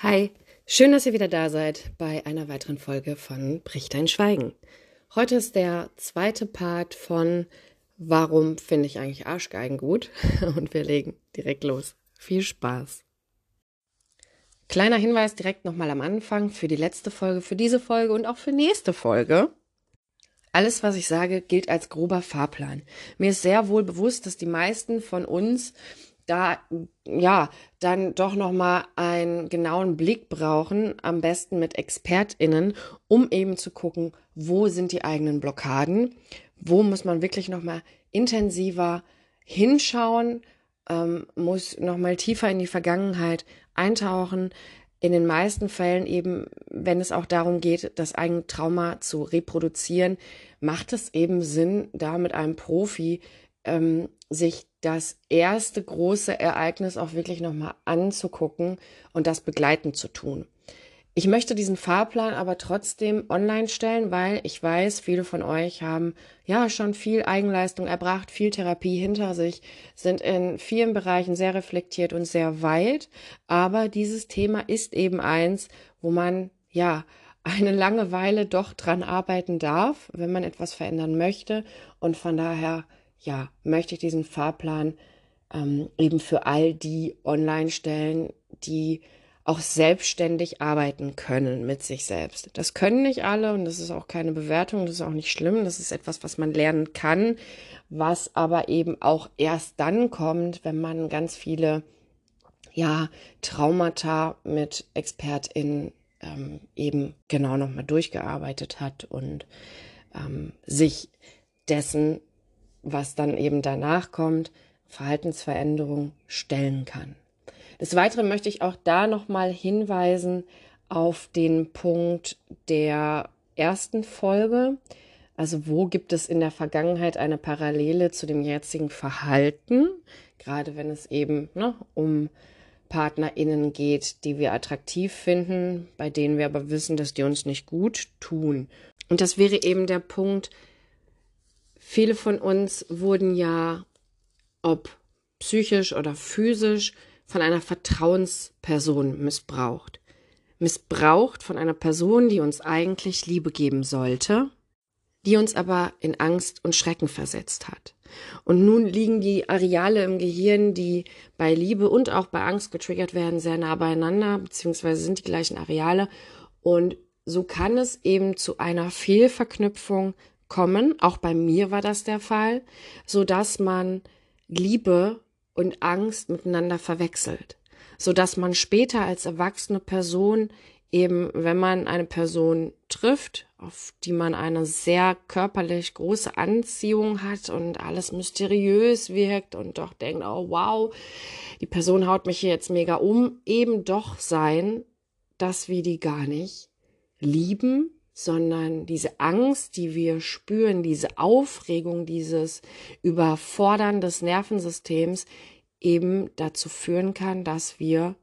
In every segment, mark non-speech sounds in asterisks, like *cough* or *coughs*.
Hi, schön, dass ihr wieder da seid bei einer weiteren Folge von Brich dein Schweigen. Heute ist der zweite Part von Warum finde ich eigentlich Arschgeigen gut? *laughs* Und wir legen direkt los. Viel Spaß. Kleiner Hinweis direkt nochmal am Anfang für die letzte Folge, für diese Folge und auch für nächste Folge. Alles, was ich sage, gilt als grober Fahrplan. Mir ist sehr wohl bewusst, dass die meisten von uns da ja dann doch noch mal einen genauen Blick brauchen, am besten mit Expertinnen, um eben zu gucken, wo sind die eigenen Blockaden, wo muss man wirklich noch mal intensiver hinschauen, ähm, muss noch mal tiefer in die Vergangenheit eintauchen. In den meisten Fällen eben, wenn es auch darum geht, das eigene Trauma zu reproduzieren, macht es eben Sinn, da mit einem Profi ähm, sich das erste große Ereignis auch wirklich nochmal anzugucken und das begleitend zu tun. Ich möchte diesen Fahrplan aber trotzdem online stellen, weil ich weiß, viele von euch haben ja schon viel Eigenleistung erbracht, viel Therapie hinter sich, sind in vielen Bereichen sehr reflektiert und sehr weit. Aber dieses Thema ist eben eins, wo man ja eine lange Weile doch dran arbeiten darf, wenn man etwas verändern möchte. Und von daher ja, möchte ich diesen Fahrplan ähm, eben für all die online stellen, die auch selbstständig arbeiten können mit sich selbst. Das können nicht alle und das ist auch keine Bewertung, das ist auch nicht schlimm, das ist etwas, was man lernen kann, was aber eben auch erst dann kommt, wenn man ganz viele ja, Traumata mit ExpertInnen ähm, eben genau nochmal durchgearbeitet hat und ähm, sich dessen was dann eben danach kommt, Verhaltensveränderung stellen kann. Des Weiteren möchte ich auch da nochmal hinweisen auf den Punkt der ersten Folge. Also wo gibt es in der Vergangenheit eine Parallele zu dem jetzigen Verhalten, gerade wenn es eben ne, um PartnerInnen geht, die wir attraktiv finden, bei denen wir aber wissen, dass die uns nicht gut tun. Und das wäre eben der Punkt, Viele von uns wurden ja, ob psychisch oder physisch, von einer Vertrauensperson missbraucht. Missbraucht von einer Person, die uns eigentlich Liebe geben sollte, die uns aber in Angst und Schrecken versetzt hat. Und nun liegen die Areale im Gehirn, die bei Liebe und auch bei Angst getriggert werden, sehr nah beieinander, beziehungsweise sind die gleichen Areale. Und so kann es eben zu einer Fehlverknüpfung kommen, auch bei mir war das der Fall, so dass man Liebe und Angst miteinander verwechselt, so dass man später als erwachsene Person eben, wenn man eine Person trifft, auf die man eine sehr körperlich große Anziehung hat und alles mysteriös wirkt und doch denkt, oh wow, die Person haut mich hier jetzt mega um, eben doch sein, dass wir die gar nicht lieben sondern diese Angst, die wir spüren, diese Aufregung, dieses Überfordern des Nervensystems eben dazu führen kann, dass wir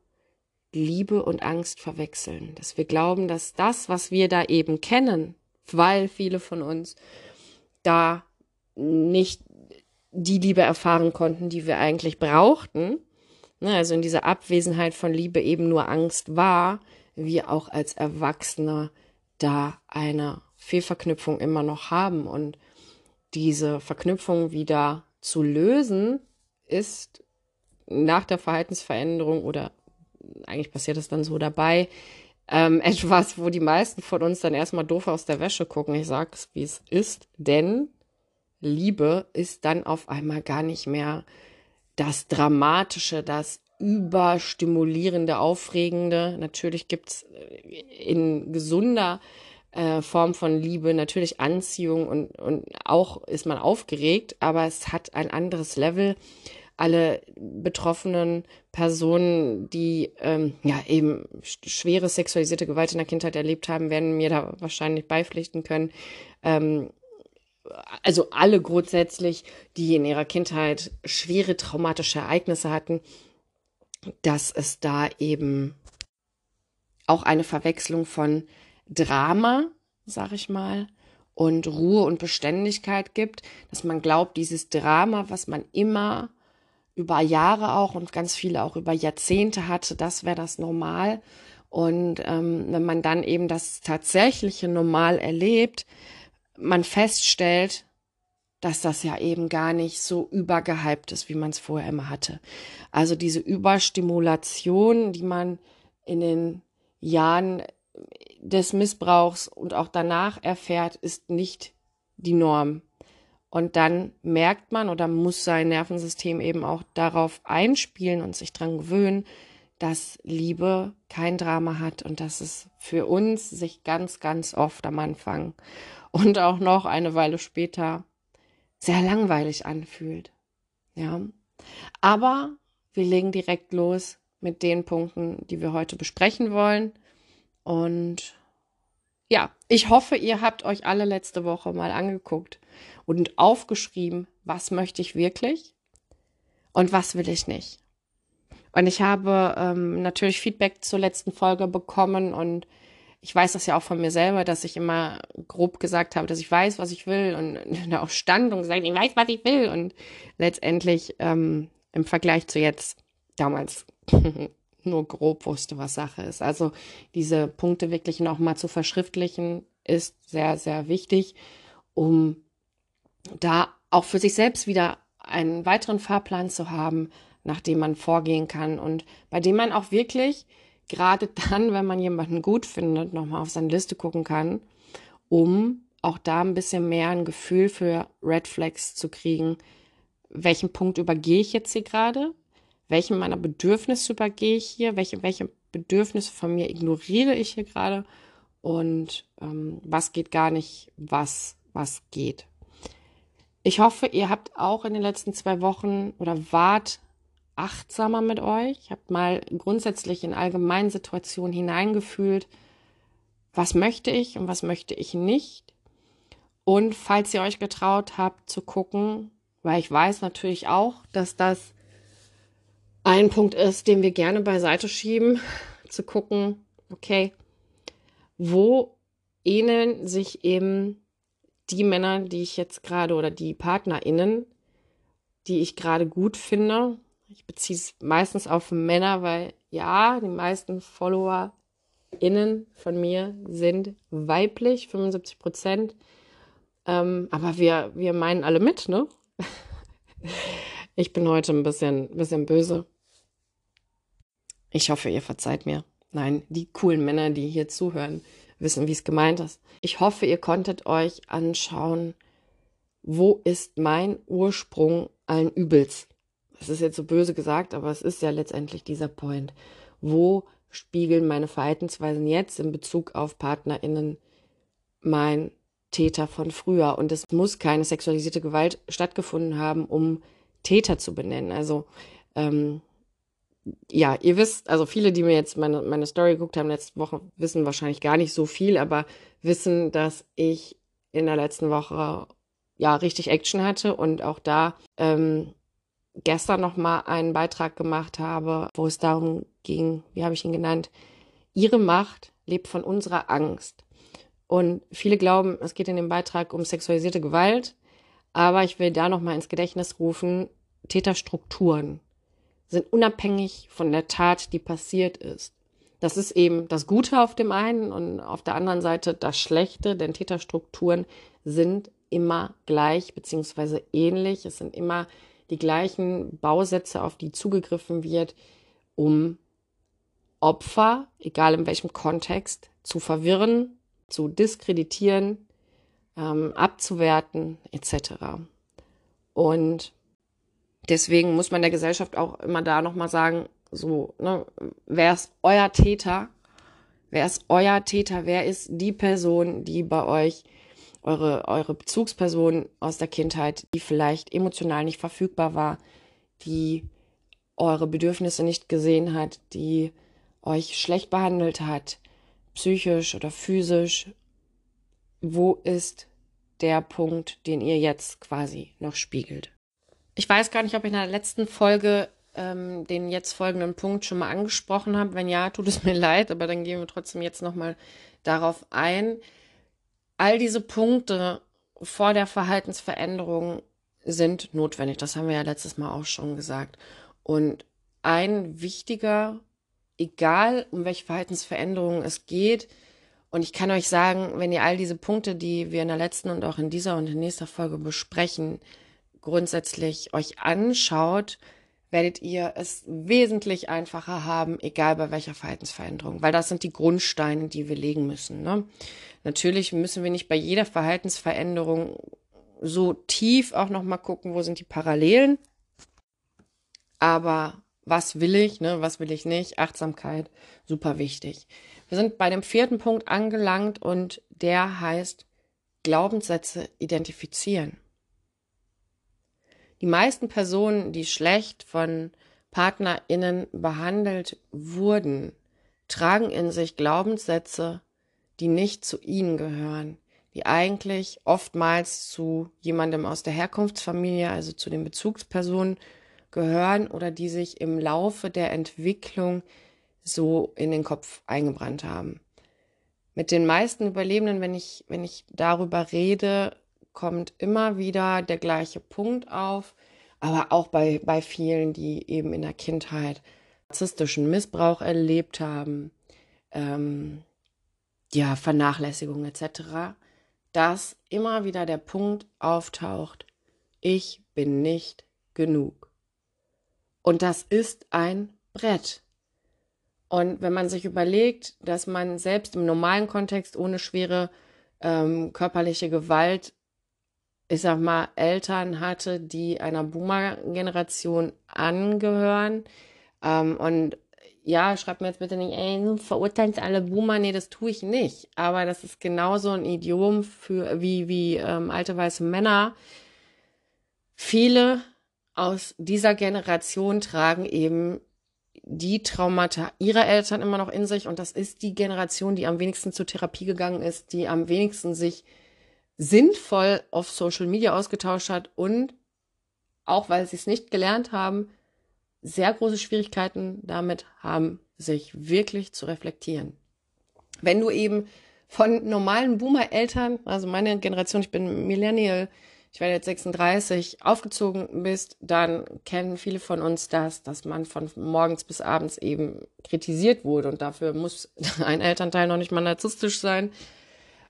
Liebe und Angst verwechseln, dass wir glauben, dass das, was wir da eben kennen, weil viele von uns da nicht die Liebe erfahren konnten, die wir eigentlich brauchten, ne, also in dieser Abwesenheit von Liebe eben nur Angst war, wir auch als Erwachsene da eine Fehlverknüpfung immer noch haben. Und diese Verknüpfung wieder zu lösen, ist nach der Verhaltensveränderung oder eigentlich passiert es dann so dabei, ähm, *laughs* etwas, wo die meisten von uns dann erstmal doof aus der Wäsche gucken. Ich sage es, wie es ist, denn Liebe ist dann auf einmal gar nicht mehr das Dramatische, das überstimulierende, aufregende. Natürlich gibt's äh, in gesunder äh, Form von Liebe natürlich Anziehung und, und auch ist man aufgeregt, aber es hat ein anderes Level. Alle betroffenen Personen, die ähm, ja eben schwere sexualisierte Gewalt in der Kindheit erlebt haben, werden mir da wahrscheinlich beipflichten können. Ähm, also alle grundsätzlich, die in ihrer Kindheit schwere traumatische Ereignisse hatten, dass es da eben auch eine Verwechslung von Drama, sag ich mal, und Ruhe und Beständigkeit gibt, dass man glaubt, dieses Drama, was man immer über Jahre auch und ganz viele auch über Jahrzehnte hatte, das wäre das Normal. Und ähm, wenn man dann eben das tatsächliche Normal erlebt, man feststellt, dass das ja eben gar nicht so übergehypt ist, wie man es vorher immer hatte. Also diese Überstimulation, die man in den Jahren des Missbrauchs und auch danach erfährt, ist nicht die Norm. Und dann merkt man oder muss sein Nervensystem eben auch darauf einspielen und sich dran gewöhnen, dass Liebe kein Drama hat und dass es für uns sich ganz, ganz oft am Anfang und auch noch eine Weile später sehr langweilig anfühlt. Ja. Aber wir legen direkt los mit den Punkten, die wir heute besprechen wollen. Und ja, ich hoffe, ihr habt euch alle letzte Woche mal angeguckt und aufgeschrieben, was möchte ich wirklich und was will ich nicht. Und ich habe ähm, natürlich Feedback zur letzten Folge bekommen und ich weiß das ja auch von mir selber, dass ich immer grob gesagt habe, dass ich weiß, was ich will und *laughs* da auch stand und gesagt, ich weiß, was ich will. Und letztendlich ähm, im Vergleich zu jetzt damals *laughs* nur grob wusste, was Sache ist. Also diese Punkte wirklich nochmal zu verschriftlichen, ist sehr, sehr wichtig, um da auch für sich selbst wieder einen weiteren Fahrplan zu haben, nach dem man vorgehen kann und bei dem man auch wirklich gerade *laughs* dann, wenn man jemanden gut findet, nochmal auf seine Liste gucken kann, um auch da ein bisschen mehr ein Gefühl für Red Flags zu kriegen. Welchen Punkt übergehe ich jetzt hier gerade? Welchen meiner Bedürfnisse übergehe ich hier? Welche, welche Bedürfnisse von mir ignoriere ich hier gerade? Und ähm, was geht gar nicht, was, was geht. Ich hoffe, ihr habt auch in den letzten zwei Wochen oder wart achtsamer mit euch, habt mal grundsätzlich in allgemeinen Situationen hineingefühlt, was möchte ich und was möchte ich nicht. Und falls ihr euch getraut habt zu gucken, weil ich weiß natürlich auch, dass das ein Punkt ist, den wir gerne beiseite schieben, zu gucken, okay, wo ähneln sich eben die Männer, die ich jetzt gerade oder die PartnerInnen, die ich gerade gut finde, ich beziehe es meistens auf Männer, weil ja, die meisten FollowerInnen von mir sind weiblich, 75 Prozent. Ähm, aber wir, wir meinen alle mit, ne? *laughs* ich bin heute ein bisschen, bisschen böse. Ich hoffe, ihr verzeiht mir. Nein, die coolen Männer, die hier zuhören, wissen, wie es gemeint ist. Ich hoffe, ihr konntet euch anschauen, wo ist mein Ursprung allen Übels? Das ist jetzt so böse gesagt, aber es ist ja letztendlich dieser Point. Wo spiegeln meine Verhaltensweisen jetzt in Bezug auf PartnerInnen mein Täter von früher? Und es muss keine sexualisierte Gewalt stattgefunden haben, um Täter zu benennen. Also, ähm, ja, ihr wisst, also viele, die mir jetzt meine, meine Story geguckt haben letzte Woche, wissen wahrscheinlich gar nicht so viel, aber wissen, dass ich in der letzten Woche ja richtig Action hatte und auch da ähm, gestern noch mal einen Beitrag gemacht habe, wo es darum ging, wie habe ich ihn genannt, ihre Macht lebt von unserer Angst. Und viele glauben, es geht in dem Beitrag um sexualisierte Gewalt, aber ich will da noch mal ins Gedächtnis rufen, Täterstrukturen sind unabhängig von der Tat, die passiert ist. Das ist eben das Gute auf dem einen und auf der anderen Seite das Schlechte, denn Täterstrukturen sind immer gleich beziehungsweise ähnlich. Es sind immer die gleichen Bausätze, auf die zugegriffen wird, um Opfer, egal in welchem Kontext, zu verwirren, zu diskreditieren, ähm, abzuwerten etc. Und deswegen muss man der Gesellschaft auch immer da nochmal sagen, so, ne, wer ist euer Täter? Wer ist euer Täter? Wer ist die Person, die bei euch eure, eure Bezugsperson aus der Kindheit, die vielleicht emotional nicht verfügbar war, die eure Bedürfnisse nicht gesehen hat, die euch schlecht behandelt hat, psychisch oder physisch. Wo ist der Punkt, den ihr jetzt quasi noch spiegelt? Ich weiß gar nicht, ob ich in der letzten Folge ähm, den jetzt folgenden Punkt schon mal angesprochen habe. Wenn ja, tut es mir *laughs* leid, aber dann gehen wir trotzdem jetzt nochmal darauf ein all diese Punkte vor der Verhaltensveränderung sind notwendig. Das haben wir ja letztes Mal auch schon gesagt. Und ein wichtiger egal um welche Verhaltensveränderungen es geht. Und ich kann euch sagen, wenn ihr all diese Punkte, die wir in der letzten und auch in dieser und in nächster Folge besprechen, grundsätzlich euch anschaut, werdet ihr es wesentlich einfacher haben, egal bei welcher Verhaltensveränderung, weil das sind die Grundsteine, die wir legen müssen. Ne? Natürlich müssen wir nicht bei jeder Verhaltensveränderung so tief auch noch mal gucken, wo sind die Parallelen. Aber was will ich, ne, was will ich nicht? Achtsamkeit, super wichtig. Wir sind bei dem vierten Punkt angelangt und der heißt Glaubenssätze identifizieren. Die meisten Personen, die schlecht von PartnerInnen behandelt wurden, tragen in sich Glaubenssätze, die nicht zu ihnen gehören, die eigentlich oftmals zu jemandem aus der Herkunftsfamilie, also zu den Bezugspersonen gehören oder die sich im Laufe der Entwicklung so in den Kopf eingebrannt haben. Mit den meisten Überlebenden, wenn ich, wenn ich darüber rede, kommt immer wieder der gleiche Punkt auf, aber auch bei, bei vielen, die eben in der Kindheit narzisstischen Missbrauch erlebt haben, ähm, ja, Vernachlässigung etc., dass immer wieder der Punkt auftaucht, ich bin nicht genug. Und das ist ein Brett. Und wenn man sich überlegt, dass man selbst im normalen Kontext ohne schwere ähm, körperliche Gewalt ich sag mal, Eltern hatte, die einer Boomer-Generation angehören. Ähm, und ja, schreibt mir jetzt bitte nicht, ey, du verurteilst alle Boomer. Nee, das tue ich nicht. Aber das ist genauso ein Idiom für, wie, wie ähm, alte weiße Männer. Viele aus dieser Generation tragen eben die Traumata ihrer Eltern immer noch in sich. Und das ist die Generation, die am wenigsten zur Therapie gegangen ist, die am wenigsten sich sinnvoll auf Social Media ausgetauscht hat und auch weil sie es nicht gelernt haben, sehr große Schwierigkeiten damit haben, sich wirklich zu reflektieren. Wenn du eben von normalen Boomer-Eltern, also meine Generation, ich bin Millennial, ich werde jetzt 36, aufgezogen bist, dann kennen viele von uns das, dass man von morgens bis abends eben kritisiert wurde und dafür muss ein Elternteil noch nicht mal narzisstisch sein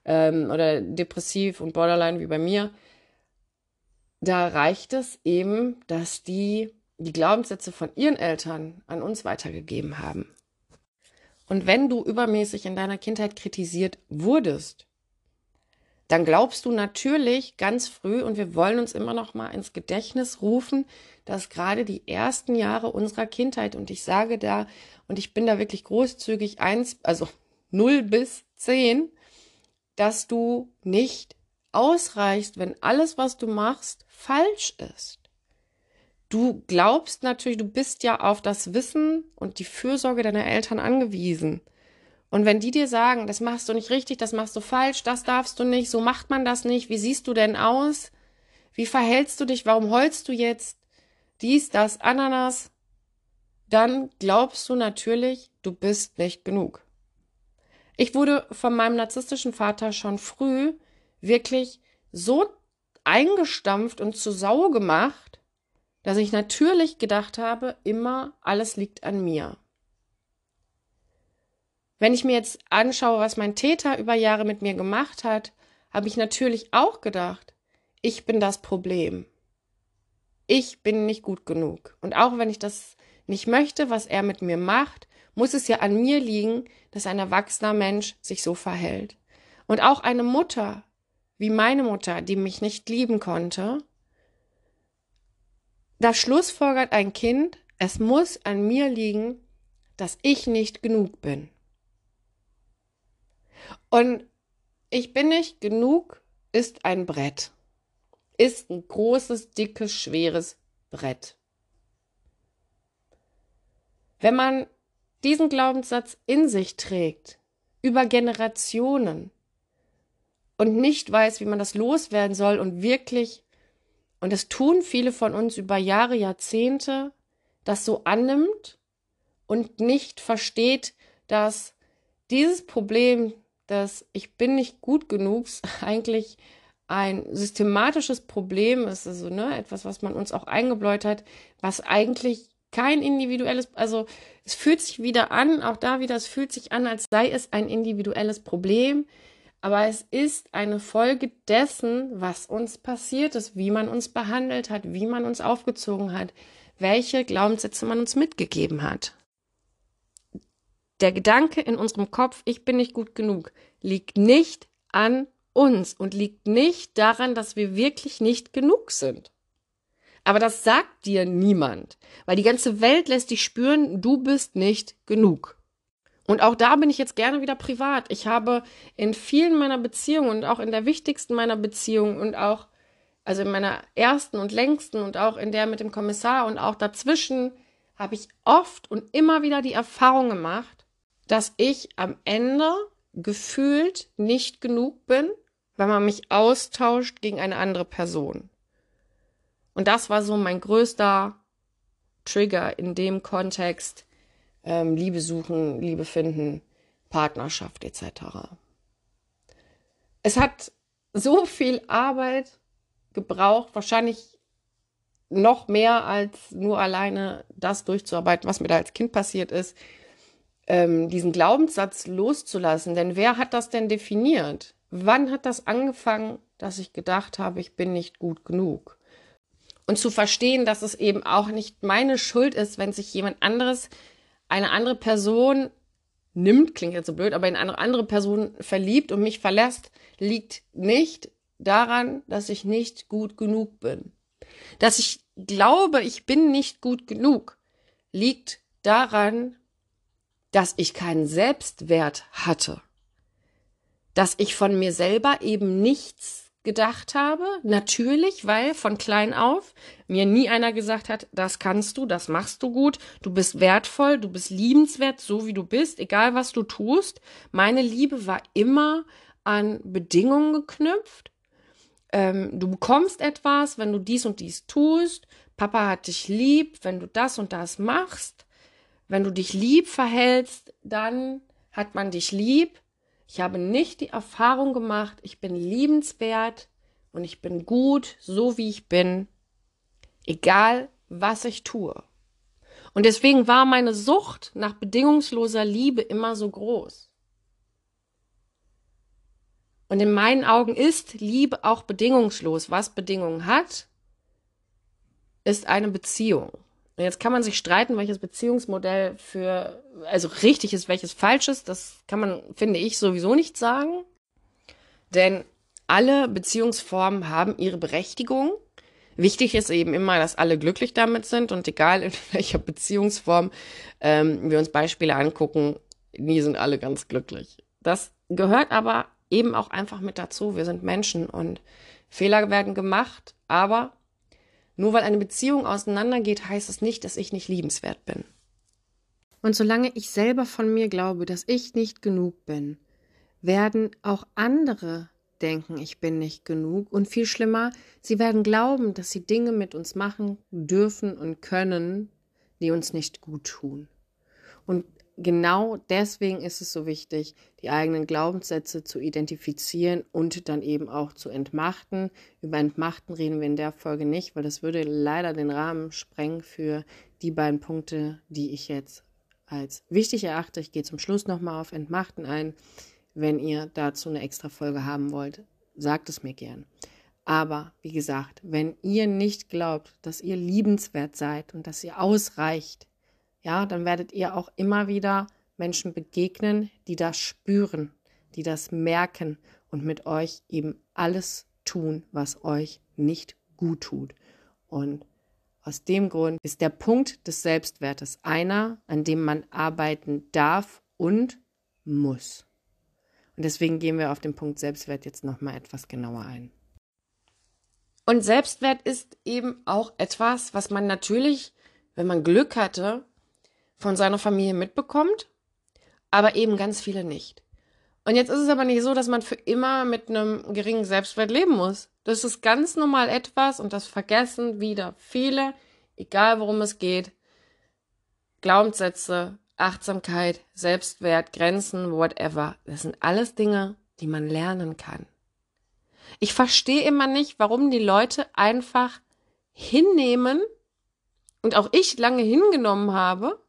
ähm, oder depressiv und borderline wie bei mir, da reicht es eben, dass die die Glaubenssätze von ihren Eltern an uns weitergegeben haben. Und wenn du übermäßig in deiner Kindheit kritisiert wurdest, dann glaubst du natürlich ganz früh, und wir wollen uns immer noch mal ins Gedächtnis rufen, dass gerade die ersten Jahre unserer Kindheit, und ich sage da, und ich bin da wirklich großzügig, eins, also null bis zehn, dass du nicht ausreichst, wenn alles, was du machst, falsch ist. Du glaubst natürlich, du bist ja auf das Wissen und die Fürsorge deiner Eltern angewiesen. Und wenn die dir sagen, das machst du nicht richtig, das machst du falsch, das darfst du nicht, so macht man das nicht, wie siehst du denn aus? Wie verhältst du dich? Warum heulst du jetzt? Dies, das, Ananas? Dann glaubst du natürlich, du bist nicht genug. Ich wurde von meinem narzisstischen Vater schon früh wirklich so eingestampft und zu Sau gemacht, dass ich natürlich gedacht habe, immer alles liegt an mir. Wenn ich mir jetzt anschaue, was mein Täter über Jahre mit mir gemacht hat, habe ich natürlich auch gedacht, ich bin das Problem. Ich bin nicht gut genug. Und auch wenn ich das nicht möchte, was er mit mir macht, muss es ja an mir liegen, dass ein erwachsener Mensch sich so verhält. Und auch eine Mutter, wie meine Mutter, die mich nicht lieben konnte, da schlussfolgert ein Kind, es muss an mir liegen, dass ich nicht genug bin. Und ich bin nicht genug ist ein Brett. Ist ein großes, dickes, schweres Brett. Wenn man diesen Glaubenssatz in sich trägt, über Generationen und nicht weiß, wie man das loswerden soll und wirklich, und das tun viele von uns über Jahre, Jahrzehnte, das so annimmt und nicht versteht, dass dieses Problem, dass ich bin nicht gut genug, *laughs* eigentlich ein systematisches Problem ist, also ne, etwas, was man uns auch eingebläut hat, was eigentlich kein individuelles, also es fühlt sich wieder an, auch da wieder, es fühlt sich an, als sei es ein individuelles Problem, aber es ist eine Folge dessen, was uns passiert ist, wie man uns behandelt hat, wie man uns aufgezogen hat, welche Glaubenssätze man uns mitgegeben hat. Der Gedanke in unserem Kopf, ich bin nicht gut genug, liegt nicht an uns und liegt nicht daran, dass wir wirklich nicht genug sind. Aber das sagt dir niemand, weil die ganze Welt lässt dich spüren, du bist nicht genug. Und auch da bin ich jetzt gerne wieder privat. Ich habe in vielen meiner Beziehungen und auch in der wichtigsten meiner Beziehungen und auch, also in meiner ersten und längsten und auch in der mit dem Kommissar und auch dazwischen, habe ich oft und immer wieder die Erfahrung gemacht, dass ich am Ende gefühlt nicht genug bin, wenn man mich austauscht gegen eine andere Person. Und das war so mein größter Trigger in dem Kontext, ähm, Liebe suchen, Liebe finden, Partnerschaft etc. Es hat so viel Arbeit gebraucht, wahrscheinlich noch mehr als nur alleine das durchzuarbeiten, was mir da als Kind passiert ist, ähm, diesen Glaubenssatz loszulassen. Denn wer hat das denn definiert? Wann hat das angefangen, dass ich gedacht habe, ich bin nicht gut genug? Und zu verstehen, dass es eben auch nicht meine Schuld ist, wenn sich jemand anderes eine andere Person nimmt, klingt jetzt so blöd, aber in eine andere Person verliebt und mich verlässt, liegt nicht daran, dass ich nicht gut genug bin. Dass ich glaube, ich bin nicht gut genug, liegt daran, dass ich keinen Selbstwert hatte. Dass ich von mir selber eben nichts gedacht habe. Natürlich, weil von klein auf mir nie einer gesagt hat, das kannst du, das machst du gut, du bist wertvoll, du bist liebenswert, so wie du bist, egal was du tust. Meine Liebe war immer an Bedingungen geknüpft. Ähm, du bekommst etwas, wenn du dies und dies tust. Papa hat dich lieb, wenn du das und das machst. Wenn du dich lieb verhältst, dann hat man dich lieb. Ich habe nicht die Erfahrung gemacht, ich bin liebenswert und ich bin gut, so wie ich bin, egal was ich tue. Und deswegen war meine Sucht nach bedingungsloser Liebe immer so groß. Und in meinen Augen ist Liebe auch bedingungslos. Was Bedingungen hat, ist eine Beziehung. Und jetzt kann man sich streiten, welches Beziehungsmodell für, also richtig ist, welches falsch ist. Das kann man, finde ich, sowieso nicht sagen. Denn alle Beziehungsformen haben ihre Berechtigung. Wichtig ist eben immer, dass alle glücklich damit sind und egal in *laughs* welcher Beziehungsform ähm, wir uns Beispiele angucken, nie sind alle ganz glücklich. Das gehört aber eben auch einfach mit dazu. Wir sind Menschen und Fehler werden gemacht, aber nur weil eine Beziehung auseinandergeht, heißt es nicht, dass ich nicht liebenswert bin. Und solange ich selber von mir glaube, dass ich nicht genug bin, werden auch andere denken, ich bin nicht genug. Und viel schlimmer, sie werden glauben, dass sie Dinge mit uns machen dürfen und können, die uns nicht gut tun. Und genau deswegen ist es so wichtig, die eigenen Glaubenssätze zu identifizieren und dann eben auch zu entmachten. Über Entmachten reden wir in der Folge nicht, weil das würde leider den Rahmen sprengen für die beiden Punkte, die ich jetzt als wichtig erachte. Ich gehe zum Schluss nochmal auf Entmachten ein. Wenn ihr dazu eine extra Folge haben wollt, sagt es mir gern. Aber wie gesagt, wenn ihr nicht glaubt, dass ihr liebenswert seid und dass ihr ausreicht, ja, dann werdet ihr auch immer wieder Menschen begegnen, die das spüren, die das merken und mit euch eben alles tun, was euch nicht gut tut. Und aus dem Grund ist der Punkt des Selbstwertes einer, an dem man arbeiten darf und muss. Und deswegen gehen wir auf den Punkt Selbstwert jetzt nochmal etwas genauer ein. Und Selbstwert ist eben auch etwas, was man natürlich, wenn man Glück hatte, von seiner Familie mitbekommt, aber eben ganz viele nicht. Und jetzt ist es aber nicht so, dass man für immer mit einem geringen Selbstwert leben muss. Das ist ganz normal etwas und das vergessen wieder viele, egal worum es geht. Glaubenssätze, Achtsamkeit, Selbstwert, Grenzen, whatever. Das sind alles Dinge, die man lernen kann. Ich verstehe immer nicht, warum die Leute einfach hinnehmen und auch ich lange hingenommen habe,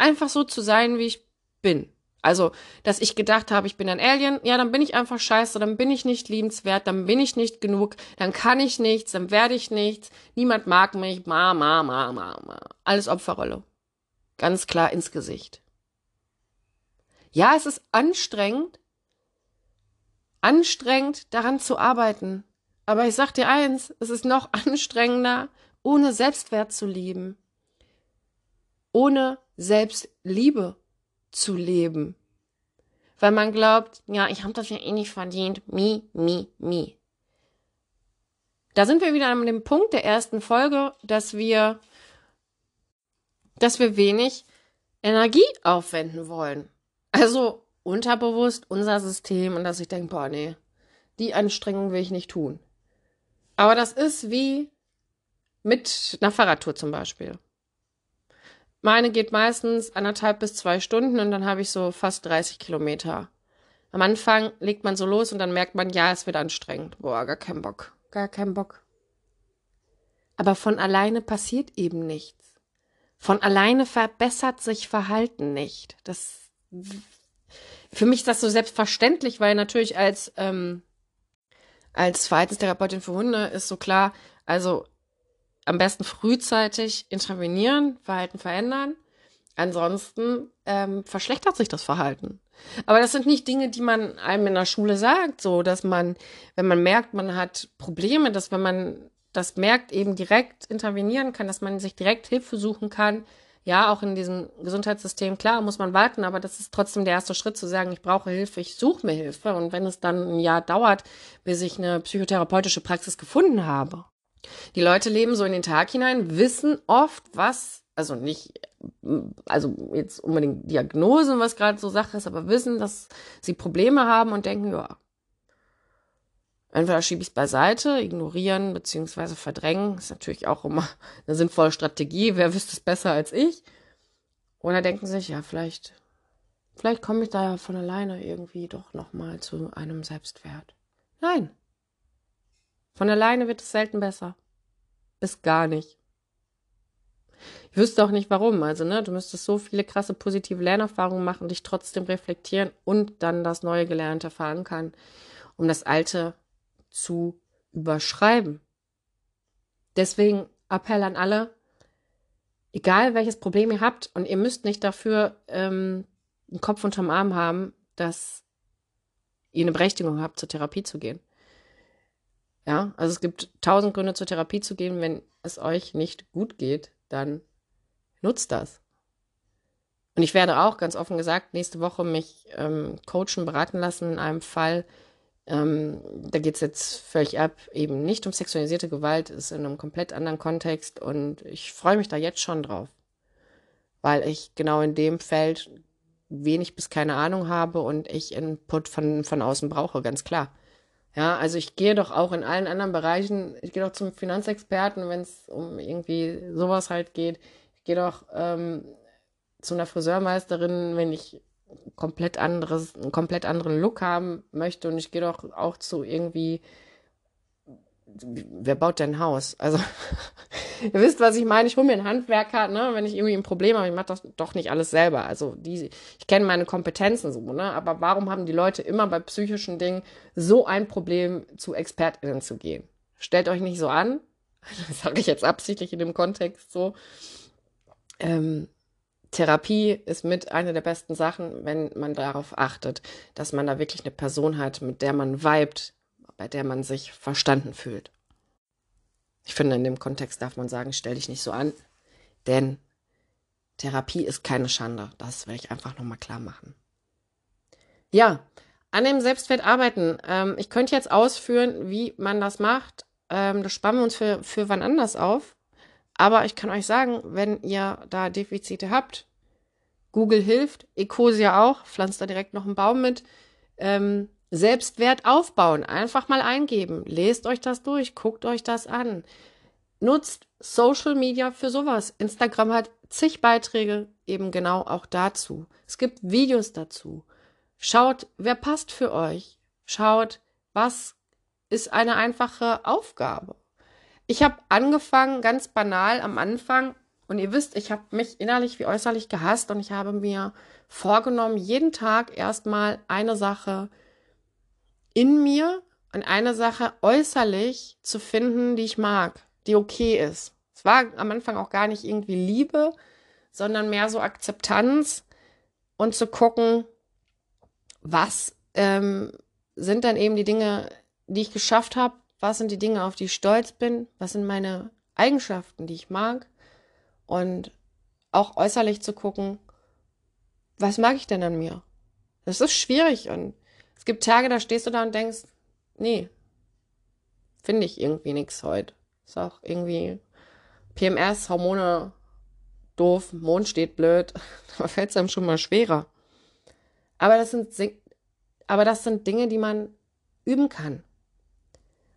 einfach so zu sein, wie ich bin. Also, dass ich gedacht habe, ich bin ein Alien, ja, dann bin ich einfach scheiße, dann bin ich nicht liebenswert, dann bin ich nicht genug, dann kann ich nichts, dann werde ich nichts, niemand mag mich, ma, ma, ma, ma, ma. Alles Opferrolle. Ganz klar ins Gesicht. Ja, es ist anstrengend, anstrengend daran zu arbeiten. Aber ich sag dir eins, es ist noch *laughs* anstrengender, ohne Selbstwert zu lieben. Ohne Selbstliebe zu leben. Weil man glaubt, ja, ich habe das ja eh nicht verdient. Mi, mi, mi. Da sind wir wieder an dem Punkt der ersten Folge, dass wir, dass wir wenig Energie aufwenden wollen. Also unterbewusst unser System und dass ich denke, boah, nee, die Anstrengung will ich nicht tun. Aber das ist wie mit einer Fahrradtour zum Beispiel. Meine geht meistens anderthalb bis zwei Stunden und dann habe ich so fast 30 Kilometer. Am Anfang legt man so los und dann merkt man, ja, es wird anstrengend. Boah, gar kein Bock. Gar kein Bock. Aber von alleine passiert eben nichts. Von alleine verbessert sich Verhalten nicht. Das, für mich ist das so selbstverständlich, weil natürlich als, ähm, als Verhaltenstherapeutin für Hunde ist so klar, also am besten frühzeitig intervenieren, Verhalten verändern. Ansonsten ähm, verschlechtert sich das Verhalten. Aber das sind nicht Dinge, die man einem in der Schule sagt, so dass man, wenn man merkt, man hat Probleme, dass wenn man das merkt, eben direkt intervenieren kann, dass man sich direkt Hilfe suchen kann. Ja, auch in diesem Gesundheitssystem, klar, muss man warten, aber das ist trotzdem der erste Schritt zu sagen, ich brauche Hilfe, ich suche mir Hilfe. Und wenn es dann ein Jahr dauert, bis ich eine psychotherapeutische Praxis gefunden habe, die Leute leben so in den Tag hinein, wissen oft, was, also nicht, also jetzt unbedingt Diagnosen, was gerade so Sache ist, aber wissen, dass sie Probleme haben und denken, ja, entweder schiebe ich es beiseite, ignorieren beziehungsweise verdrängen, ist natürlich auch immer *laughs* eine sinnvolle Strategie, wer wüsste es besser als ich. Oder denken sich, ja, vielleicht, vielleicht komme ich da ja von alleine irgendwie doch nochmal zu einem Selbstwert. Nein, von alleine wird es selten besser. Bis gar nicht. Ich wüsste auch nicht warum. Also, ne, du müsstest so viele krasse positive Lernerfahrungen machen, dich trotzdem reflektieren und dann das neue Gelernte verankern, um das Alte zu überschreiben. Deswegen Appell an alle, egal welches Problem ihr habt, und ihr müsst nicht dafür ähm, einen Kopf unterm Arm haben, dass ihr eine Berechtigung habt, zur Therapie zu gehen. Ja, also es gibt tausend Gründe zur Therapie zu gehen. Wenn es euch nicht gut geht, dann nutzt das. Und ich werde auch ganz offen gesagt nächste Woche mich ähm, coachen, beraten lassen in einem Fall. Ähm, da geht es jetzt völlig ab, eben nicht um sexualisierte Gewalt, ist in einem komplett anderen Kontext und ich freue mich da jetzt schon drauf, weil ich genau in dem Feld wenig bis keine Ahnung habe und ich Input von, von außen brauche, ganz klar. Ja, also ich gehe doch auch in allen anderen Bereichen, ich gehe doch zum Finanzexperten, wenn es um irgendwie sowas halt geht. Ich gehe doch ähm, zu einer Friseurmeisterin, wenn ich komplett anderes, einen komplett anderen Look haben möchte. Und ich gehe doch auch zu irgendwie wer baut denn ein Haus? Also, *laughs* ihr wisst, was ich meine. Ich hole mir einen Handwerker, ne, wenn ich irgendwie ein Problem habe. Ich mache das doch nicht alles selber. Also, die, ich kenne meine Kompetenzen so, ne? Aber warum haben die Leute immer bei psychischen Dingen so ein Problem, zu ExpertInnen zu gehen? Stellt euch nicht so an. *laughs* Das sage ich jetzt absichtlich in dem Kontext so. Ähm, Therapie ist mit einer der besten Sachen, wenn man darauf achtet, dass man da wirklich eine Person hat, mit der man vibet, bei der man sich verstanden fühlt. Ich finde, in dem Kontext darf man sagen, stell dich nicht so an, denn Therapie ist keine Schande. Das will ich einfach nochmal klar machen. Ja, an dem Selbstwert arbeiten. Ähm, ich könnte jetzt ausführen, wie man das macht. Ähm, das spannen wir uns für, für wann anders auf. Aber ich kann euch sagen, wenn ihr da Defizite habt, Google hilft, Ecosia auch, pflanzt da direkt noch einen Baum mit. Ähm, Selbstwert aufbauen. Einfach mal eingeben. Lest euch das durch. Guckt euch das an. Nutzt Social Media für sowas. Instagram hat zig Beiträge eben genau auch dazu. Es gibt Videos dazu. Schaut, wer passt für euch. Schaut, was ist eine einfache Aufgabe. Ich habe angefangen, ganz banal am Anfang, Und ihr wisst, ich habe mich innerlich wie äußerlich gehasst und ich habe mir vorgenommen, jeden Tag erstmal eine Sache in mir und eine Sache äußerlich zu finden, die ich mag, die okay ist. Es war am Anfang auch gar nicht irgendwie Liebe, sondern mehr so Akzeptanz und zu gucken, was ähm, sind dann eben die Dinge, die ich geschafft habe, was sind die Dinge, auf die ich stolz bin, was sind meine Eigenschaften, die ich mag und auch äußerlich zu gucken, was mag ich denn an mir? Das ist schwierig und es gibt Tage, da stehst du da und denkst, nee, finde ich irgendwie nichts heute. Ist auch irgendwie PMS, Hormone doof, Mond steht blöd, *laughs* da fällt es einem schon mal schwerer. Aber das sind, aber das sind Dinge, die man üben kann.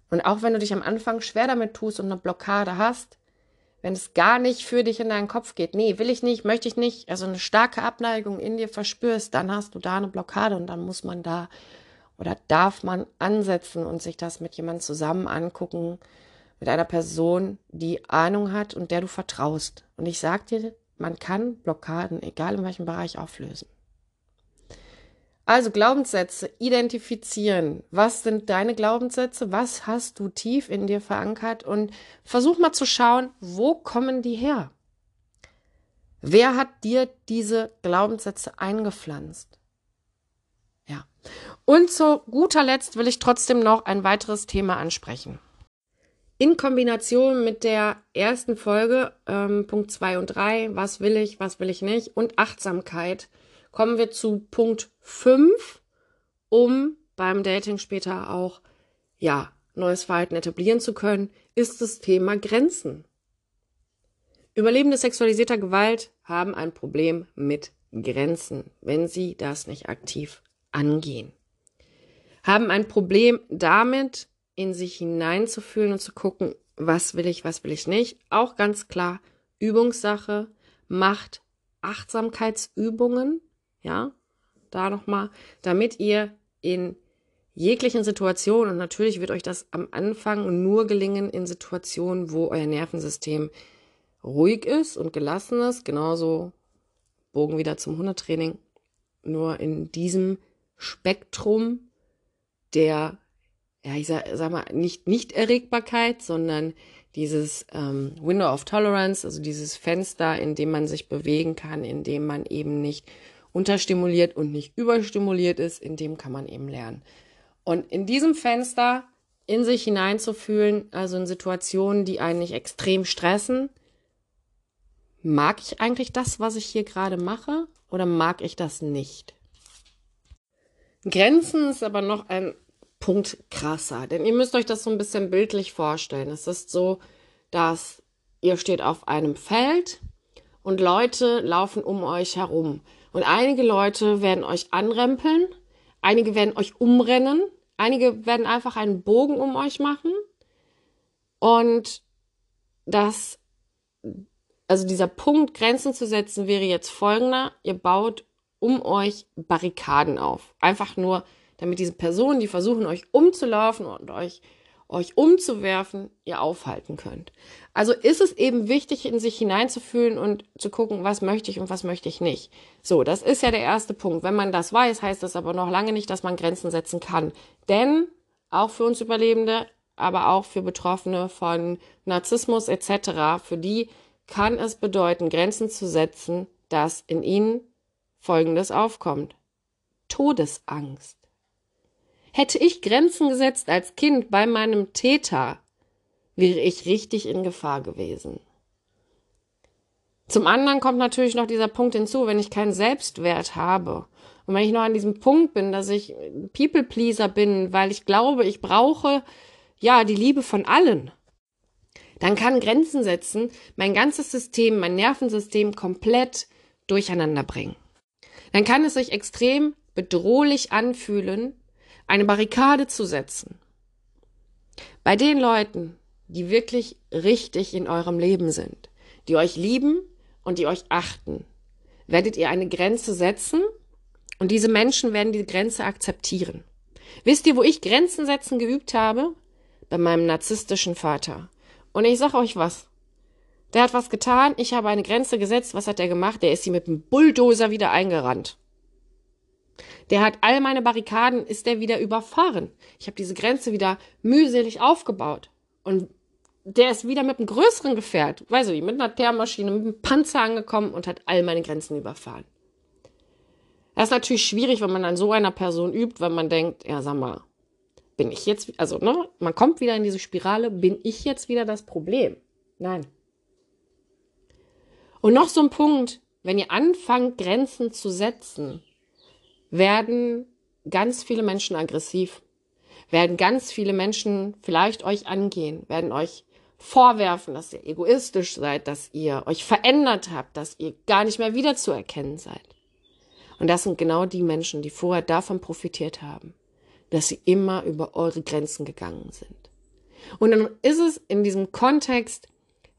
Und auch wenn du dich am Anfang schwer damit tust und eine Blockade hast, wenn es gar nicht für dich in deinen Kopf geht, nee, will ich nicht, möchte ich nicht, also eine starke Abneigung in dir verspürst, dann hast du da eine Blockade und dann muss man da oder darf man ansetzen und sich das mit jemandem zusammen angucken, mit einer Person, die Ahnung hat und der du vertraust. Und ich sag dir, man kann Blockaden, egal in welchem Bereich, auflösen. Also Glaubenssätze identifizieren. Was sind deine Glaubenssätze? Was hast du tief in dir verankert? Und versuch mal zu schauen, wo kommen die her? Wer hat dir diese Glaubenssätze eingepflanzt? Ja. Und zu guter Letzt will ich trotzdem noch ein weiteres Thema ansprechen. In Kombination mit der ersten Folge, ähm, Punkt 2 und 3, was will ich, was will ich nicht, und Achtsamkeit, kommen wir zu Punkt 5, um beim Dating später auch, ja, neues Verhalten etablieren zu können, ist das Thema Grenzen. Überlebende sexualisierter Gewalt haben ein Problem mit Grenzen, wenn sie das nicht aktiv angehen. Haben ein Problem damit, in sich hineinzufühlen und zu gucken, was will ich, was will ich nicht. Auch ganz klar Übungssache, macht Achtsamkeitsübungen, ja, da nochmal, damit ihr in jeglichen Situationen, und natürlich wird euch das am Anfang nur gelingen in Situationen, wo euer Nervensystem ruhig ist und gelassen ist, genauso Bogen wieder zum Hundetraining, nur in diesem Spektrum der, ja, ich sag, sag mal, nicht Nicht-Erregbarkeit, sondern dieses ähm, Window of Tolerance, also dieses Fenster, in dem man sich bewegen kann, in dem man eben nicht unterstimuliert und nicht überstimuliert ist, in dem kann man eben lernen. Und in diesem Fenster in sich hineinzufühlen, also in Situationen, die einen nicht extrem stressen, mag ich eigentlich das, was ich hier gerade mache, oder mag ich das nicht? Grenzen ist aber noch ein Punkt krasser, denn ihr müsst euch das so ein bisschen bildlich vorstellen. Es ist so, dass ihr steht auf einem Feld und Leute laufen um euch herum. Und einige Leute werden euch anrempeln, einige werden euch umrennen, einige werden einfach einen Bogen um euch machen. Und das, also dieser Punkt, Grenzen zu setzen, wäre jetzt folgender. Ihr baut um euch Barrikaden auf. Einfach nur, damit diese Personen, die versuchen, euch umzulaufen und euch euch umzuwerfen, ihr aufhalten könnt. Also ist es eben wichtig, in sich hineinzufühlen und zu gucken, was möchte ich und was möchte ich nicht. So, das ist ja der erste Punkt. Wenn man das weiß, heißt das aber noch lange nicht, dass man Grenzen setzen kann. Denn auch für uns Überlebende, aber auch für Betroffene von Narzissmus etc., für die kann es bedeuten, Grenzen zu setzen, dass in ihnen Folgendes aufkommt. Todesangst. Hätte ich Grenzen gesetzt als Kind bei meinem Täter, wäre ich richtig in Gefahr gewesen. Zum anderen kommt natürlich noch dieser Punkt hinzu, wenn ich keinen Selbstwert habe und wenn ich noch an diesem Punkt bin, dass ich People Pleaser bin, weil ich glaube, ich brauche ja die Liebe von allen, dann kann Grenzen setzen mein ganzes System, mein Nervensystem komplett durcheinander bringen. Dann kann es sich extrem bedrohlich anfühlen, eine Barrikade zu setzen. Bei den Leuten, die wirklich richtig in eurem Leben sind, die euch lieben und die euch achten, werdet ihr eine Grenze setzen und diese Menschen werden die Grenze akzeptieren. Wisst ihr, wo ich Grenzen setzen geübt habe? Bei meinem narzisstischen Vater. Und ich sag euch was. Der hat was getan, ich habe eine Grenze gesetzt. Was hat er gemacht? Der ist sie mit dem Bulldozer wieder eingerannt. Der hat all meine Barrikaden, ist der wieder überfahren. Ich habe diese Grenze wieder mühselig aufgebaut. Und der ist wieder mit einem größeren Gefährt, weiß ich, mit einer Teermaschine, mit einem Panzer angekommen und hat all meine Grenzen überfahren. Das ist natürlich schwierig, wenn man an so einer Person übt, wenn man denkt, ja, sag mal, bin ich jetzt, also, ne, man kommt wieder in diese Spirale, bin ich jetzt wieder das Problem? Nein. Und noch so ein Punkt, wenn ihr anfangt, Grenzen zu setzen, werden ganz viele Menschen aggressiv, werden ganz viele Menschen vielleicht euch angehen, werden euch vorwerfen, dass ihr egoistisch seid, dass ihr euch verändert habt, dass ihr gar nicht mehr wiederzuerkennen seid. Und das sind genau die Menschen, die vorher davon profitiert haben, dass sie immer über eure Grenzen gegangen sind. Und dann ist es in diesem Kontext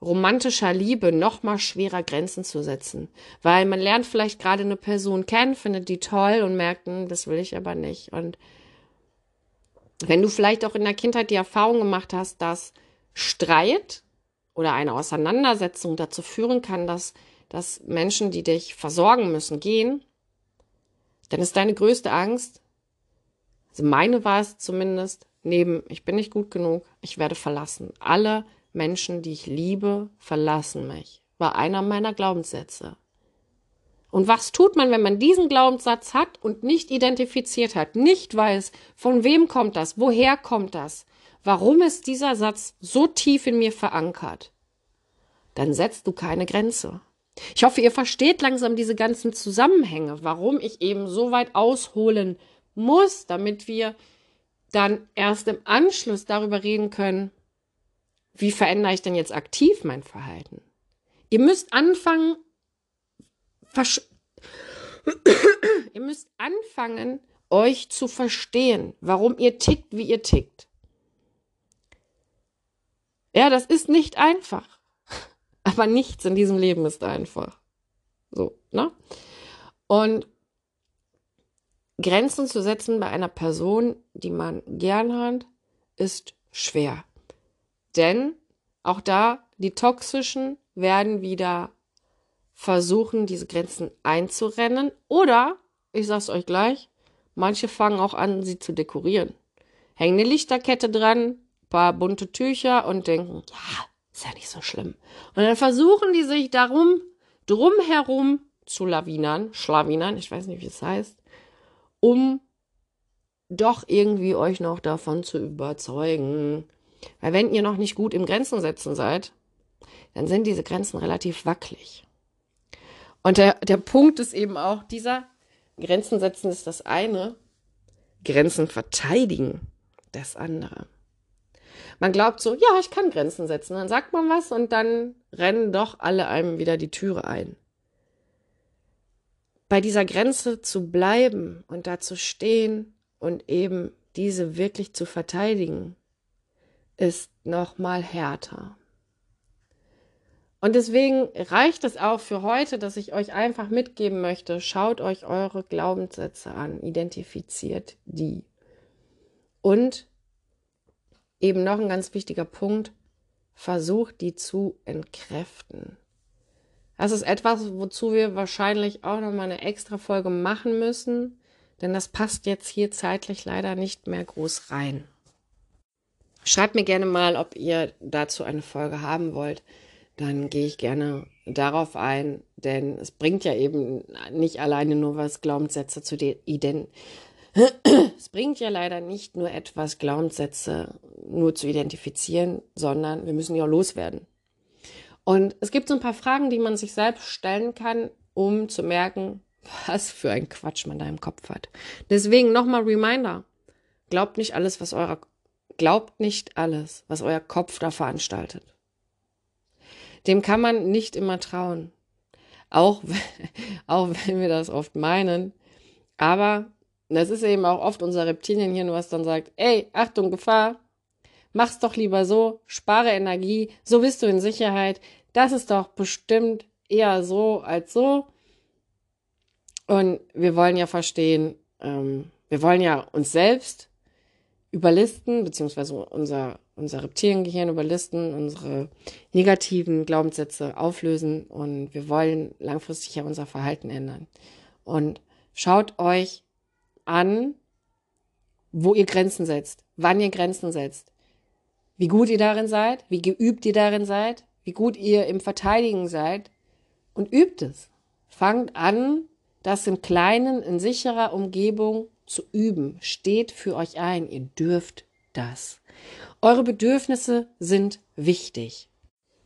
romantischer Liebe noch mal schwerer Grenzen zu setzen, weil man lernt vielleicht gerade eine Person kennen, findet die toll und merkt, hm, das will ich aber nicht. Und wenn du vielleicht auch in der Kindheit die Erfahrung gemacht hast, dass Streit oder eine Auseinandersetzung dazu führen kann, dass, dass Menschen, die dich versorgen müssen, gehen, dann ist deine größte Angst, also meine war es zumindest, neben ich bin nicht gut genug, ich werde verlassen. Alle Menschen, die ich liebe, verlassen mich, war einer meiner Glaubenssätze. Und was tut man, wenn man diesen Glaubenssatz hat und nicht identifiziert hat, nicht weiß, von wem kommt das, woher kommt das, warum ist dieser Satz so tief in mir verankert? Dann setzt du keine Grenze. Ich hoffe, ihr versteht langsam diese ganzen Zusammenhänge, warum ich eben so weit ausholen muss, damit wir dann erst im Anschluss darüber reden können, wie verändere ich denn jetzt aktiv mein Verhalten? Ihr müsst anfangen, *coughs* ihr müsst anfangen, euch zu verstehen, warum ihr tickt, wie ihr tickt. Ja, das ist nicht einfach. *laughs* Aber nichts in diesem Leben ist einfach. So, ne? Und Grenzen zu setzen bei einer Person, die man gern hat, ist schwer. Denn auch da, die Toxischen werden wieder versuchen, diese Grenzen einzurennen. Oder, ich sag's euch gleich, manche fangen auch an, sie zu dekorieren. Hängen eine Lichterkette dran, paar bunte Tücher und denken, ja, ist ja nicht so schlimm. Und dann versuchen die sich darum, drumherum zu lawinern, schlawinern, ich weiß nicht, wie es heißt, um doch irgendwie euch noch davon zu überzeugen, weil wenn ihr noch nicht gut im Grenzen setzen seid, dann sind diese Grenzen relativ wackelig. Und der, der Punkt ist eben auch dieser, Grenzen setzen ist das eine, Grenzen verteidigen das andere. Man glaubt so, ja, ich kann Grenzen setzen. Dann sagt man was und dann rennen doch alle einem wieder die Türe ein. Bei dieser Grenze zu bleiben und da zu stehen und eben diese wirklich zu verteidigen, ist noch mal härter. Und deswegen reicht es auch für heute, dass ich euch einfach mitgeben möchte, schaut euch eure Glaubenssätze an, identifiziert die. Und eben noch ein ganz wichtiger Punkt, versucht die zu entkräften. Das ist etwas, wozu wir wahrscheinlich auch noch mal eine extra Folge machen müssen, denn das passt jetzt hier zeitlich leider nicht mehr groß rein. Schreibt mir gerne mal, ob ihr dazu eine Folge haben wollt. Dann gehe ich gerne darauf ein, denn es bringt ja eben nicht alleine nur was, Glaubenssätze zu identifizieren. *clears throat* Es bringt ja leider nicht nur etwas, Glaubenssätze nur zu identifizieren, sondern wir müssen ja loswerden. Und es gibt so ein paar Fragen, die man sich selbst stellen kann, um zu merken, was für ein Quatsch man da im Kopf hat. Deswegen nochmal Reminder. Glaubt nicht alles, was euer Glaubt nicht alles, was euer Kopf da veranstaltet. Dem kann man nicht immer trauen. Auch, *laughs* auch wenn wir das oft meinen. Aber das ist eben auch oft unser Reptilienhirn, was dann sagt, ey, Achtung, Gefahr, mach's doch lieber so, spare Energie, so bist du in Sicherheit. Das ist doch bestimmt eher so als so. Und wir wollen ja verstehen, ähm, wir wollen ja uns selbst überlisten, beziehungsweise unser unser Reptiliengehirn überlisten, unsere negativen Glaubenssätze auflösen und wir wollen langfristig ja unser Verhalten ändern. Und schaut euch an, wo ihr Grenzen setzt, wann ihr Grenzen setzt, wie gut ihr darin seid, wie geübt ihr darin seid, wie gut ihr im Verteidigen seid und übt es. Fangt an, das im Kleinen, in sicherer Umgebung zu üben. Steht für euch ein. Ihr dürft das. Eure Bedürfnisse sind wichtig.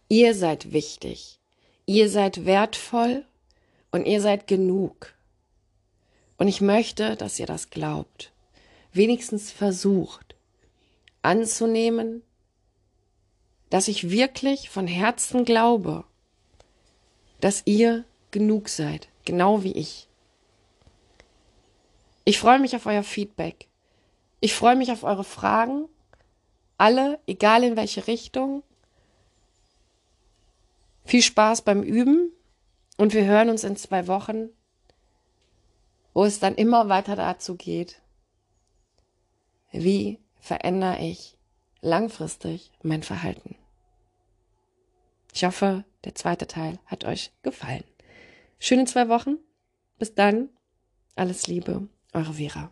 Ihr seid wichtig. Ihr seid wertvoll und ihr seid genug. Und ich möchte, dass ihr das glaubt. Wenigstens versucht anzunehmen, dass ich wirklich von Herzen glaube, dass ihr genug seid, genau wie ich. Ich freue mich auf euer Feedback. Ich freue mich auf eure Fragen. Alle, egal in welche Richtung. Viel Spaß beim Üben und wir hören uns in zwei Wochen, wo es dann immer weiter dazu geht. Wie verändere ich langfristig mein Verhalten? Ich hoffe, der zweite Teil hat euch gefallen. Schöne zwei Wochen. Bis dann. Alles Liebe. Eure Vera.